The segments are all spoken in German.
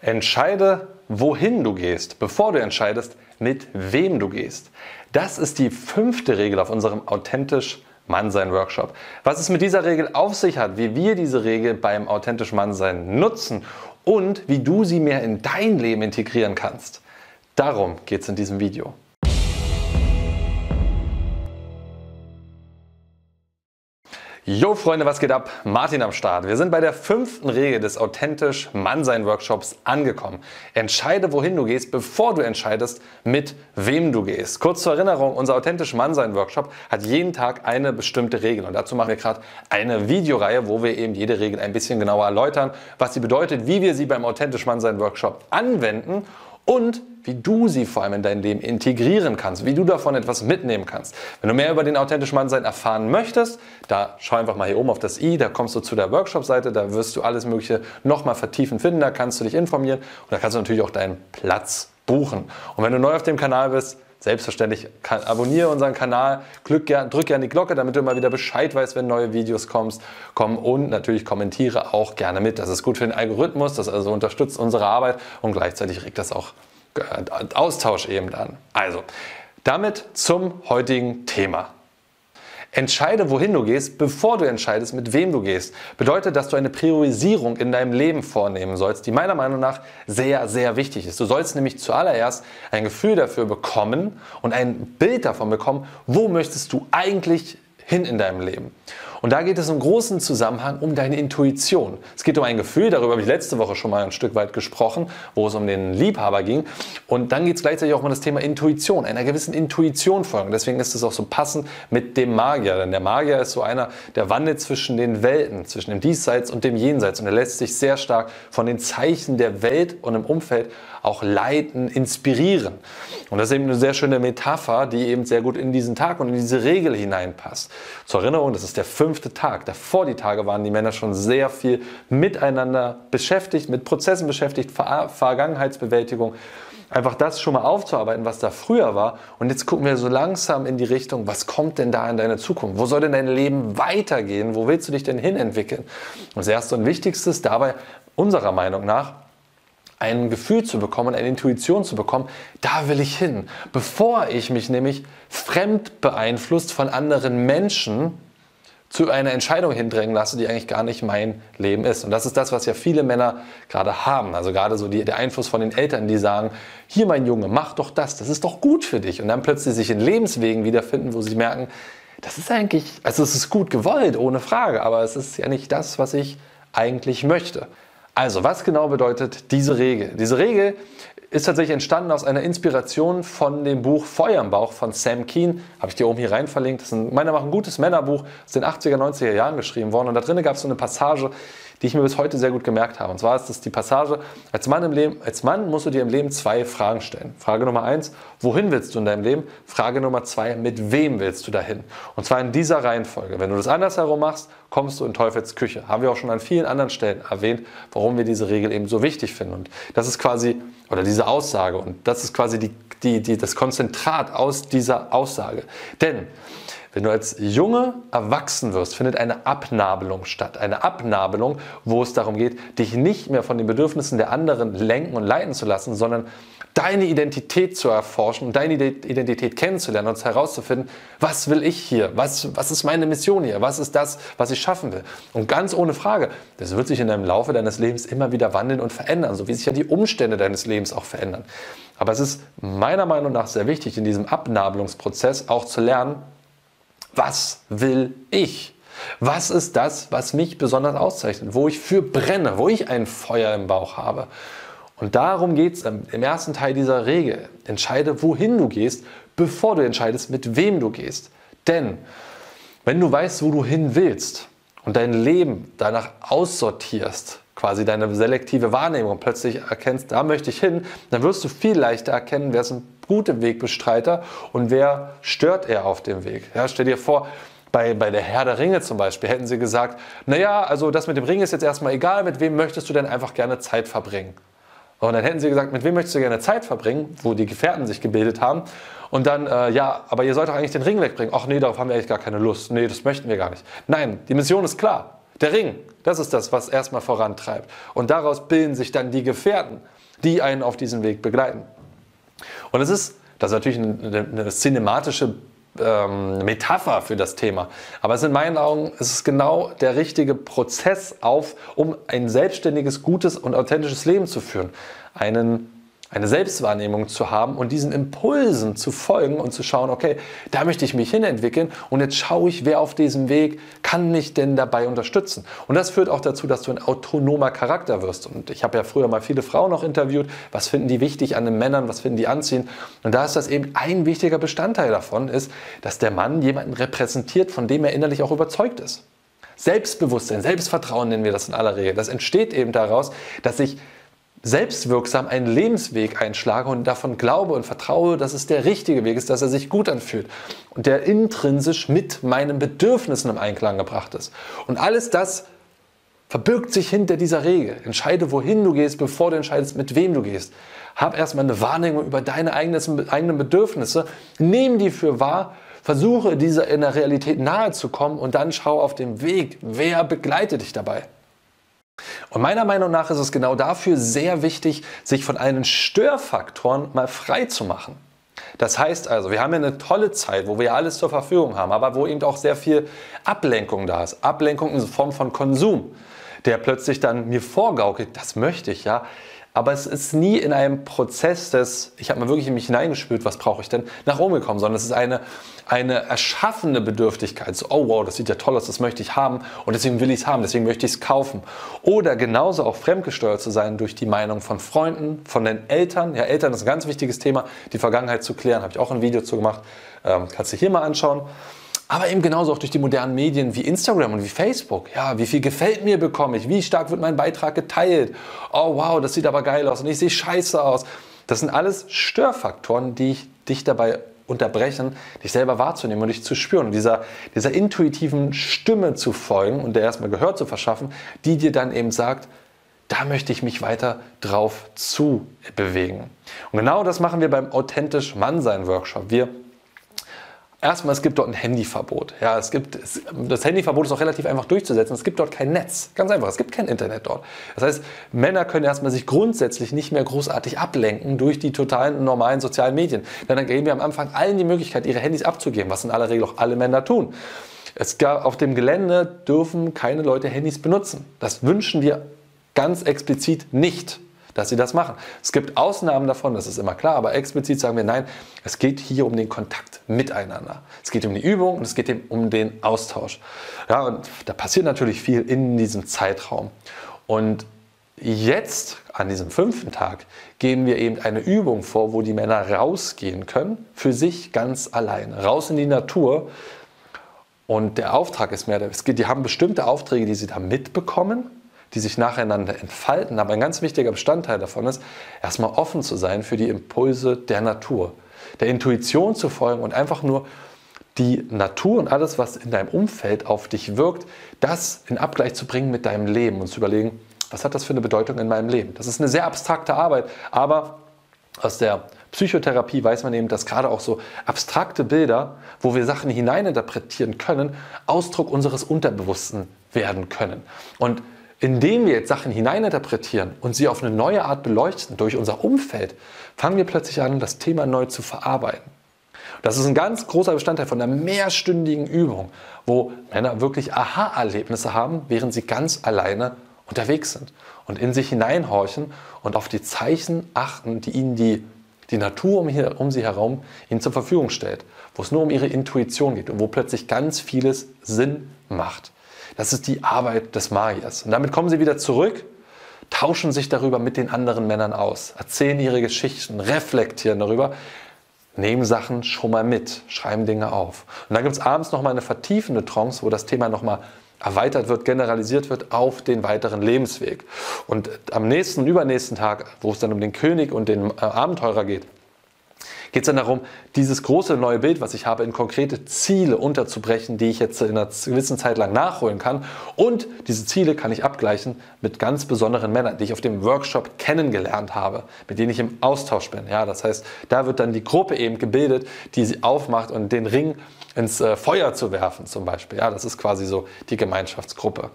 Entscheide, wohin du gehst, bevor du entscheidest, mit wem du gehst. Das ist die fünfte Regel auf unserem authentisch Mannsein Workshop. Was es mit dieser Regel auf sich hat, wie wir diese Regel beim authentisch Mannsein nutzen und wie du sie mehr in dein Leben integrieren kannst. Darum geht es in diesem Video. Jo Freunde, was geht ab? Martin am Start. Wir sind bei der fünften Regel des authentisch Mannsein Workshops angekommen. Entscheide, wohin du gehst, bevor du entscheidest, mit wem du gehst. Kurz zur Erinnerung, unser authentisch Mannsein Workshop hat jeden Tag eine bestimmte Regel und dazu machen wir gerade eine Videoreihe, wo wir eben jede Regel ein bisschen genauer erläutern, was sie bedeutet, wie wir sie beim authentisch Mannsein Workshop anwenden und wie du sie vor allem in dein Leben integrieren kannst, wie du davon etwas mitnehmen kannst. Wenn du mehr über den authentischen Mannsein erfahren möchtest, da schau einfach mal hier oben auf das i, da kommst du zu der Workshop-Seite, da wirst du alles Mögliche nochmal vertiefen finden, da kannst du dich informieren und da kannst du natürlich auch deinen Platz buchen. Und wenn du neu auf dem Kanal bist, Selbstverständlich abonniere unseren Kanal, drück gerne gern die Glocke, damit du immer wieder Bescheid weißt, wenn neue Videos kommst, kommen und natürlich kommentiere auch gerne mit. Das ist gut für den Algorithmus, das also unterstützt unsere Arbeit und gleichzeitig regt das auch Austausch eben an. Also, damit zum heutigen Thema. Entscheide, wohin du gehst, bevor du entscheidest, mit wem du gehst. Bedeutet, dass du eine Priorisierung in deinem Leben vornehmen sollst, die meiner Meinung nach sehr, sehr wichtig ist. Du sollst nämlich zuallererst ein Gefühl dafür bekommen und ein Bild davon bekommen, wo möchtest du eigentlich hin in deinem Leben. Und da geht es im großen Zusammenhang um deine Intuition. Es geht um ein Gefühl, darüber habe ich letzte Woche schon mal ein Stück weit gesprochen, wo es um den Liebhaber ging. Und dann geht es gleichzeitig auch um das Thema Intuition, einer gewissen Intuition folgen. Deswegen ist es auch so passend mit dem Magier. Denn der Magier ist so einer, der wandelt zwischen den Welten, zwischen dem Diesseits und dem Jenseits. Und er lässt sich sehr stark von den Zeichen der Welt und im Umfeld auch leiten, inspirieren. Und das ist eben eine sehr schöne Metapher, die eben sehr gut in diesen Tag und in diese Regel hineinpasst. Zur Erinnerung, das ist der fünfte Tag. Davor die Tage waren die Männer schon sehr viel miteinander beschäftigt, mit Prozessen beschäftigt, Ver Vergangenheitsbewältigung. Einfach das schon mal aufzuarbeiten, was da früher war. Und jetzt gucken wir so langsam in die Richtung, was kommt denn da in deine Zukunft? Wo soll denn dein Leben weitergehen? Wo willst du dich denn hinentwickeln? Und das Erste und Wichtigste ist dabei unserer Meinung nach, ein Gefühl zu bekommen, eine Intuition zu bekommen, da will ich hin. Bevor ich mich nämlich fremd beeinflusst von anderen Menschen zu einer Entscheidung hindrängen lasse, die eigentlich gar nicht mein Leben ist. Und das ist das, was ja viele Männer gerade haben. Also gerade so die, der Einfluss von den Eltern, die sagen, hier mein Junge, mach doch das, das ist doch gut für dich. Und dann plötzlich sich in Lebenswegen wiederfinden, wo sie merken, das ist eigentlich, also es ist gut gewollt, ohne Frage, aber es ist ja nicht das, was ich eigentlich möchte. Also, was genau bedeutet diese Regel? Diese Regel ist tatsächlich entstanden aus einer Inspiration von dem Buch Feuer im Bauch von Sam Keen. Habe ich dir oben hier rein verlinkt. Das ist ein, meiner Meinung nach ein gutes Männerbuch, aus den 80er, 90er Jahren geschrieben worden. Und da drin gab es so eine Passage, die ich mir bis heute sehr gut gemerkt habe. Und zwar ist das die Passage, als Mann, im Leben, als Mann musst du dir im Leben zwei Fragen stellen. Frage Nummer eins, wohin willst du in deinem Leben? Frage Nummer zwei, mit wem willst du dahin? Und zwar in dieser Reihenfolge. Wenn du das andersherum machst, kommst du in Teufels Küche. Haben wir auch schon an vielen anderen Stellen erwähnt, warum wir diese Regel eben so wichtig finden. Und das ist quasi, oder diese Aussage, und das ist quasi die, die, die, das Konzentrat aus dieser Aussage. Denn wenn du als Junge erwachsen wirst, findet eine Abnabelung statt. Eine Abnabelung, wo es darum geht, dich nicht mehr von den Bedürfnissen der anderen lenken und leiten zu lassen, sondern deine Identität zu erforschen und deine Identität kennenzulernen und herauszufinden, was will ich hier? Was, was ist meine Mission hier? Was ist das, was ich schaffen will? Und ganz ohne Frage, das wird sich in deinem Laufe deines Lebens immer wieder wandeln und verändern, so wie sich ja die Umstände deines Lebens auch verändern. Aber es ist meiner Meinung nach sehr wichtig, in diesem Abnabelungsprozess auch zu lernen, was will ich? Was ist das, was mich besonders auszeichnet, wo ich für brenne, wo ich ein Feuer im Bauch habe? Und darum geht es im ersten Teil dieser Regel. Entscheide, wohin du gehst, bevor du entscheidest, mit wem du gehst. Denn wenn du weißt, wo du hin willst und dein Leben danach aussortierst, quasi deine selektive Wahrnehmung plötzlich erkennst, da möchte ich hin, dann wirst du viel leichter erkennen, wer ist ein guter Wegbestreiter und wer stört er auf dem Weg. Ja, stell dir vor, bei, bei der Herr der Ringe zum Beispiel hätten sie gesagt, naja, also das mit dem Ring ist jetzt erstmal egal, mit wem möchtest du denn einfach gerne Zeit verbringen? Und dann hätten sie gesagt, mit wem möchtest du gerne Zeit verbringen, wo die Gefährten sich gebildet haben. Und dann, äh, ja, aber ihr sollt doch eigentlich den Ring wegbringen. Ach nee, darauf haben wir eigentlich gar keine Lust. Nee, das möchten wir gar nicht. Nein, die Mission ist klar. Der Ring, das ist das, was erstmal vorantreibt. Und daraus bilden sich dann die Gefährten, die einen auf diesem Weg begleiten. Und es ist, das ist natürlich eine, eine cinematische ähm, Metapher für das Thema. Aber es in meinen Augen es ist genau der richtige Prozess auf, um ein selbstständiges, gutes und authentisches Leben zu führen. Einen eine Selbstwahrnehmung zu haben und diesen Impulsen zu folgen und zu schauen, okay, da möchte ich mich hinentwickeln und jetzt schaue ich, wer auf diesem Weg kann mich denn dabei unterstützen. Und das führt auch dazu, dass du ein autonomer Charakter wirst. Und ich habe ja früher mal viele Frauen auch interviewt, was finden die wichtig an den Männern, was finden die anziehen. Und da ist das eben ein wichtiger Bestandteil davon, ist, dass der Mann jemanden repräsentiert, von dem er innerlich auch überzeugt ist. Selbstbewusstsein, Selbstvertrauen nennen wir das in aller Regel. Das entsteht eben daraus, dass ich selbstwirksam einen Lebensweg einschlage und davon glaube und vertraue, dass es der richtige Weg ist, dass er sich gut anfühlt und der intrinsisch mit meinen Bedürfnissen im Einklang gebracht ist. Und alles das verbirgt sich hinter dieser Regel. Entscheide, wohin du gehst, bevor du entscheidest, mit wem du gehst. Hab erstmal eine Wahrnehmung über deine eigenen Bedürfnisse, nimm die für wahr, versuche dieser in der Realität nahe zu kommen und dann schau auf dem Weg, wer begleitet dich dabei. Und meiner Meinung nach ist es genau dafür sehr wichtig, sich von allen Störfaktoren mal frei zu machen. Das heißt also, wir haben ja eine tolle Zeit, wo wir alles zur Verfügung haben, aber wo eben auch sehr viel Ablenkung da ist. Ablenkung in Form von Konsum, der plötzlich dann mir vorgaukelt, das möchte ich ja, aber es ist nie in einem Prozess des, ich habe mal wirklich in mich hineingespürt, was brauche ich denn, nach oben gekommen, sondern es ist eine, eine erschaffene Bedürftigkeit. So, oh wow, das sieht ja toll aus, das möchte ich haben und deswegen will ich es haben, deswegen möchte ich es kaufen. Oder genauso auch fremdgesteuert zu sein durch die Meinung von Freunden, von den Eltern. Ja, Eltern ist ein ganz wichtiges Thema, die Vergangenheit zu klären, habe ich auch ein Video zu gemacht, ähm, kannst du hier mal anschauen aber eben genauso auch durch die modernen Medien wie Instagram und wie Facebook. Ja, wie viel gefällt mir bekomme ich? Wie stark wird mein Beitrag geteilt? Oh wow, das sieht aber geil aus und ich sehe scheiße aus. Das sind alles Störfaktoren, die ich, dich dabei unterbrechen, dich selber wahrzunehmen und dich zu spüren und dieser, dieser intuitiven Stimme zu folgen und der erstmal Gehör zu verschaffen, die dir dann eben sagt, da möchte ich mich weiter drauf zu bewegen. Und genau das machen wir beim Authentisch Mannsein Workshop. Wir Erstmal, es gibt dort ein Handyverbot. Ja, es gibt, es, das Handyverbot ist auch relativ einfach durchzusetzen. Es gibt dort kein Netz. Ganz einfach, es gibt kein Internet dort. Das heißt, Männer können erstmal sich grundsätzlich nicht mehr großartig ablenken durch die totalen normalen sozialen Medien. Denn dann geben wir am Anfang allen die Möglichkeit, ihre Handys abzugeben, was in aller Regel auch alle Männer tun. Es gab, auf dem Gelände dürfen keine Leute Handys benutzen. Das wünschen wir ganz explizit nicht dass sie das machen. Es gibt Ausnahmen davon, das ist immer klar, aber explizit sagen wir nein, es geht hier um den Kontakt miteinander. Es geht um die Übung und es geht um den Austausch. Ja, und da passiert natürlich viel in diesem Zeitraum. Und jetzt, an diesem fünften Tag, gehen wir eben eine Übung vor, wo die Männer rausgehen können, für sich ganz allein, raus in die Natur. Und der Auftrag ist mehr, die haben bestimmte Aufträge, die sie da mitbekommen die sich nacheinander entfalten. Aber ein ganz wichtiger Bestandteil davon ist, erstmal offen zu sein für die Impulse der Natur, der Intuition zu folgen und einfach nur die Natur und alles, was in deinem Umfeld auf dich wirkt, das in Abgleich zu bringen mit deinem Leben und zu überlegen, was hat das für eine Bedeutung in meinem Leben. Das ist eine sehr abstrakte Arbeit, aber aus der Psychotherapie weiß man eben, dass gerade auch so abstrakte Bilder, wo wir Sachen hineininterpretieren können, Ausdruck unseres Unterbewussten werden können. Und indem wir jetzt Sachen hineininterpretieren und sie auf eine neue Art beleuchten durch unser Umfeld, fangen wir plötzlich an, das Thema neu zu verarbeiten. Das ist ein ganz großer Bestandteil von einer mehrstündigen Übung, wo Männer wirklich Aha-Erlebnisse haben, während sie ganz alleine unterwegs sind und in sich hineinhorchen und auf die Zeichen achten, die ihnen die, die Natur um, hier, um sie herum ihnen zur Verfügung stellt, wo es nur um ihre Intuition geht und wo plötzlich ganz vieles Sinn macht. Das ist die Arbeit des Magiers. Und damit kommen sie wieder zurück, tauschen sich darüber mit den anderen Männern aus, erzählen ihre Geschichten, reflektieren darüber, nehmen Sachen schon mal mit, schreiben Dinge auf. Und dann gibt es abends nochmal eine vertiefende Trance, wo das Thema nochmal erweitert wird, generalisiert wird auf den weiteren Lebensweg. Und am nächsten, übernächsten Tag, wo es dann um den König und den äh, Abenteurer geht, geht es dann darum, dieses große neue Bild, was ich habe, in konkrete Ziele unterzubrechen, die ich jetzt in einer gewissen Zeit lang nachholen kann. Und diese Ziele kann ich abgleichen mit ganz besonderen Männern, die ich auf dem Workshop kennengelernt habe, mit denen ich im Austausch bin. Ja, das heißt, da wird dann die Gruppe eben gebildet, die sie aufmacht und den Ring ins äh, Feuer zu werfen zum Beispiel. Ja, das ist quasi so die Gemeinschaftsgruppe.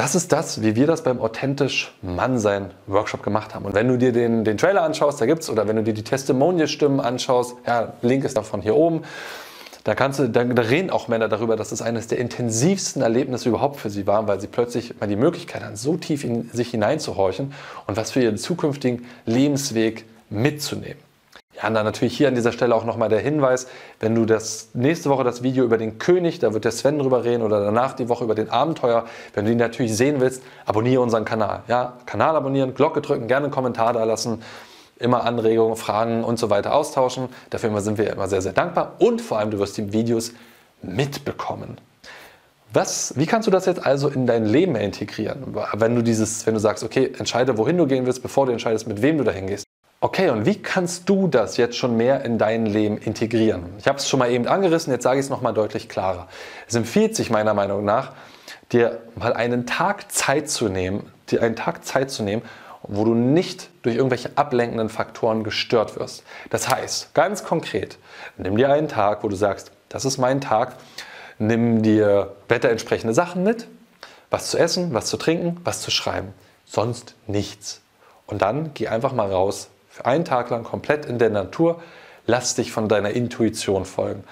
Das ist das, wie wir das beim Authentisch Mannsein Workshop gemacht haben. Und wenn du dir den, den Trailer anschaust, da gibt es, oder wenn du dir die Testimonial-Stimmen anschaust, ja, Link ist davon hier oben, da, kannst du, da, da reden auch Männer darüber, dass es eines der intensivsten Erlebnisse überhaupt für sie war, weil sie plötzlich mal die Möglichkeit hatten, so tief in sich hineinzuhorchen und was für ihren zukünftigen Lebensweg mitzunehmen. Ja, und dann natürlich hier an dieser Stelle auch nochmal der Hinweis, wenn du das nächste Woche das Video über den König, da wird der Sven drüber reden, oder danach die Woche über den Abenteuer, wenn du ihn natürlich sehen willst, abonniere unseren Kanal. Ja, Kanal abonnieren, Glocke drücken, gerne einen Kommentar da lassen immer Anregungen, Fragen und so weiter austauschen. Dafür sind wir immer sehr, sehr dankbar und vor allem du wirst die Videos mitbekommen. Was, wie kannst du das jetzt also in dein Leben integrieren, wenn du dieses, wenn du sagst, okay, entscheide, wohin du gehen willst, bevor du entscheidest, mit wem du dahin gehst? Okay, und wie kannst du das jetzt schon mehr in dein Leben integrieren? Ich habe es schon mal eben angerissen, jetzt sage ich es nochmal deutlich klarer. Es empfiehlt sich meiner Meinung nach, dir mal einen Tag Zeit zu nehmen, dir einen Tag Zeit zu nehmen wo du nicht durch irgendwelche ablenkenden Faktoren gestört wirst. Das heißt, ganz konkret, nimm dir einen Tag, wo du sagst, das ist mein Tag, nimm dir wetterentsprechende Sachen mit, was zu essen, was zu trinken, was zu schreiben, sonst nichts. Und dann geh einfach mal raus, einen Tag lang komplett in der Natur, lass dich von deiner Intuition folgen.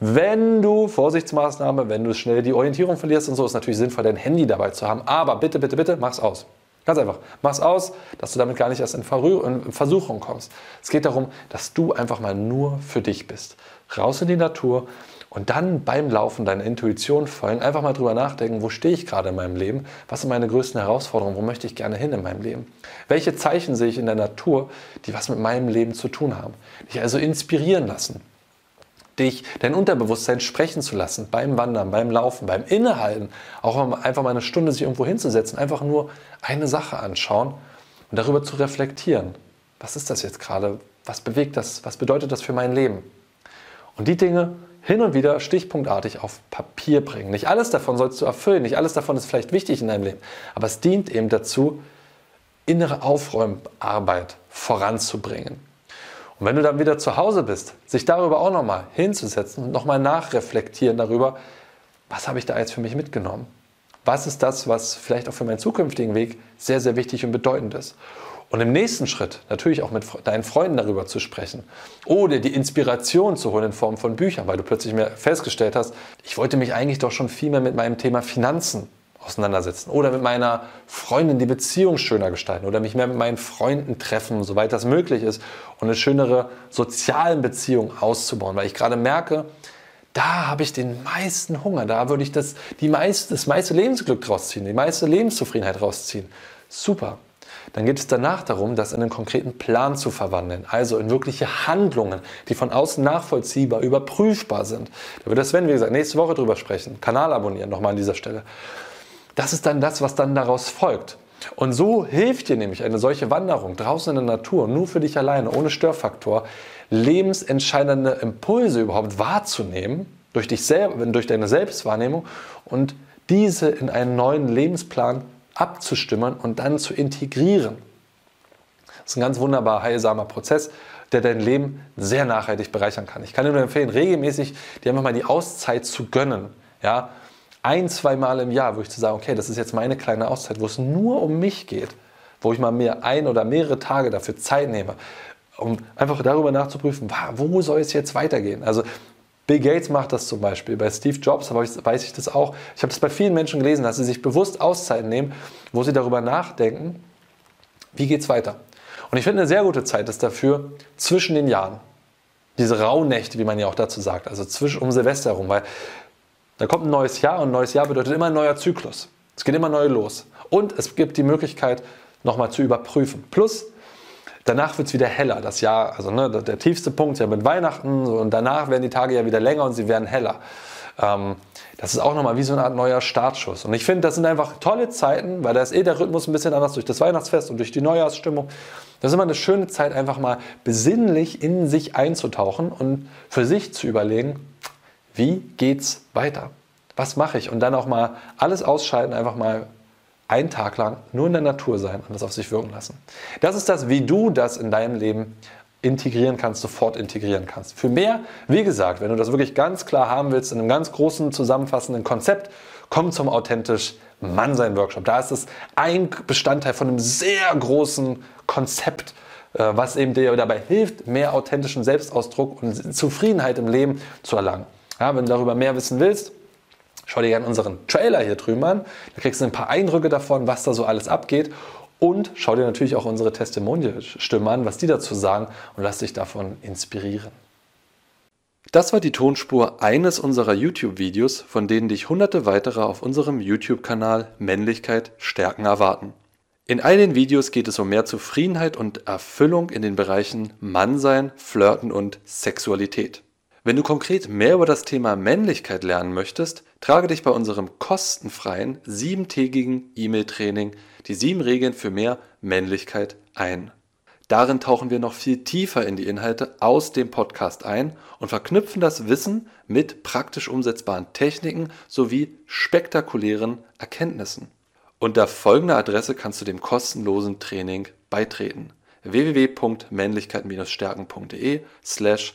Wenn du, Vorsichtsmaßnahme, wenn du schnell die Orientierung verlierst und so, ist natürlich sinnvoll, dein Handy dabei zu haben. Aber bitte, bitte, bitte, mach's aus. Ganz einfach. Mach's aus, dass du damit gar nicht erst in, Versuchung kommst. Es geht darum, dass du einfach mal nur für dich bist. Raus in die Natur und dann beim Laufen deiner Intuition folgen, einfach mal drüber nachdenken, wo stehe ich gerade in meinem Leben? Was sind meine größten Herausforderungen? Wo möchte ich gerne hin in meinem Leben? Welche Zeichen sehe ich in der Natur, die was mit meinem Leben zu tun haben? Dich also inspirieren lassen dich, dein Unterbewusstsein sprechen zu lassen, beim Wandern, beim Laufen, beim Innehalten, auch einfach mal eine Stunde sich irgendwo hinzusetzen, einfach nur eine Sache anschauen und darüber zu reflektieren. Was ist das jetzt gerade? Was bewegt das? Was bedeutet das für mein Leben? Und die Dinge hin und wieder stichpunktartig auf Papier bringen. Nicht alles davon sollst du erfüllen, nicht alles davon ist vielleicht wichtig in deinem Leben, aber es dient eben dazu, innere Aufräumarbeit voranzubringen. Und wenn du dann wieder zu Hause bist, sich darüber auch nochmal hinzusetzen und nochmal nachreflektieren darüber, was habe ich da jetzt für mich mitgenommen? Was ist das, was vielleicht auch für meinen zukünftigen Weg sehr, sehr wichtig und bedeutend ist? Und im nächsten Schritt natürlich auch mit deinen Freunden darüber zu sprechen oder die Inspiration zu holen in Form von Büchern, weil du plötzlich mehr festgestellt hast, ich wollte mich eigentlich doch schon viel mehr mit meinem Thema Finanzen auseinandersetzen oder mit meiner Freundin die Beziehung schöner gestalten oder mich mehr mit meinen Freunden treffen, soweit das möglich ist und eine schönere soziale Beziehung auszubauen, weil ich gerade merke, da habe ich den meisten Hunger, da würde ich das, die meiste, das meiste Lebensglück draus ziehen, die meiste Lebenszufriedenheit rausziehen. Super. Dann geht es danach darum, das in einen konkreten Plan zu verwandeln, also in wirkliche Handlungen, die von außen nachvollziehbar, überprüfbar sind. Da wird das Sven, wie gesagt, nächste Woche drüber sprechen. Kanal abonnieren, nochmal an dieser Stelle. Das ist dann das, was dann daraus folgt. Und so hilft dir nämlich eine solche Wanderung draußen in der Natur, nur für dich alleine, ohne Störfaktor, lebensentscheidende Impulse überhaupt wahrzunehmen, durch, dich selber, durch deine Selbstwahrnehmung und diese in einen neuen Lebensplan abzustimmen und dann zu integrieren. Das ist ein ganz wunderbar heilsamer Prozess, der dein Leben sehr nachhaltig bereichern kann. Ich kann dir nur empfehlen, regelmäßig dir einfach mal die Auszeit zu gönnen. Ja, ein, zwei Mal im Jahr, wo ich zu sagen, okay, das ist jetzt meine kleine Auszeit, wo es nur um mich geht, wo ich mal mir ein oder mehrere Tage dafür Zeit nehme, um einfach darüber nachzuprüfen, wo soll es jetzt weitergehen? Also Bill Gates macht das zum Beispiel, bei Steve Jobs weiß ich das auch. Ich habe das bei vielen Menschen gelesen, dass sie sich bewusst Auszeiten nehmen, wo sie darüber nachdenken, wie geht es weiter. Und ich finde, eine sehr gute Zeit ist dafür zwischen den Jahren. Diese Rauhnächte, wie man ja auch dazu sagt, also zwischen um Silvester herum, weil da kommt ein neues Jahr und ein neues Jahr bedeutet immer ein neuer Zyklus. Es geht immer neu los. Und es gibt die Möglichkeit, nochmal zu überprüfen. Plus, danach wird es wieder heller. Das Jahr, also ne, der tiefste Punkt ist ja mit Weihnachten und danach werden die Tage ja wieder länger und sie werden heller. Ähm, das ist auch nochmal wie so eine Art neuer Startschuss. Und ich finde, das sind einfach tolle Zeiten, weil da ist eh der Rhythmus ein bisschen anders durch das Weihnachtsfest und durch die Neujahrsstimmung. Das ist immer eine schöne Zeit, einfach mal besinnlich in sich einzutauchen und für sich zu überlegen, wie geht's weiter? Was mache ich? Und dann auch mal alles ausschalten, einfach mal einen Tag lang nur in der Natur sein und das auf sich wirken lassen. Das ist das, wie du das in deinem Leben integrieren kannst, sofort integrieren kannst. Für mehr, wie gesagt, wenn du das wirklich ganz klar haben willst, in einem ganz großen zusammenfassenden Konzept, komm zum authentisch Mannsein Workshop. Da ist es ein Bestandteil von einem sehr großen Konzept, äh, was eben dir dabei hilft, mehr authentischen Selbstausdruck und Zufriedenheit im Leben zu erlangen. Ja, wenn du darüber mehr wissen willst, schau dir gerne unseren Trailer hier drüben an. Da kriegst du ein paar Eindrücke davon, was da so alles abgeht. Und schau dir natürlich auch unsere Testimonial-Stimmen an, was die dazu sagen und lass dich davon inspirieren. Das war die Tonspur eines unserer YouTube-Videos, von denen dich hunderte weitere auf unserem YouTube-Kanal Männlichkeit stärken erwarten. In all den Videos geht es um mehr Zufriedenheit und Erfüllung in den Bereichen Mannsein, Flirten und Sexualität. Wenn du konkret mehr über das Thema Männlichkeit lernen möchtest, trage dich bei unserem kostenfreien siebentägigen E-Mail-Training die sieben Regeln für mehr Männlichkeit ein. Darin tauchen wir noch viel tiefer in die Inhalte aus dem Podcast ein und verknüpfen das Wissen mit praktisch umsetzbaren Techniken sowie spektakulären Erkenntnissen. Unter folgender Adresse kannst du dem kostenlosen Training beitreten www.männlichkeit-stärken.de slash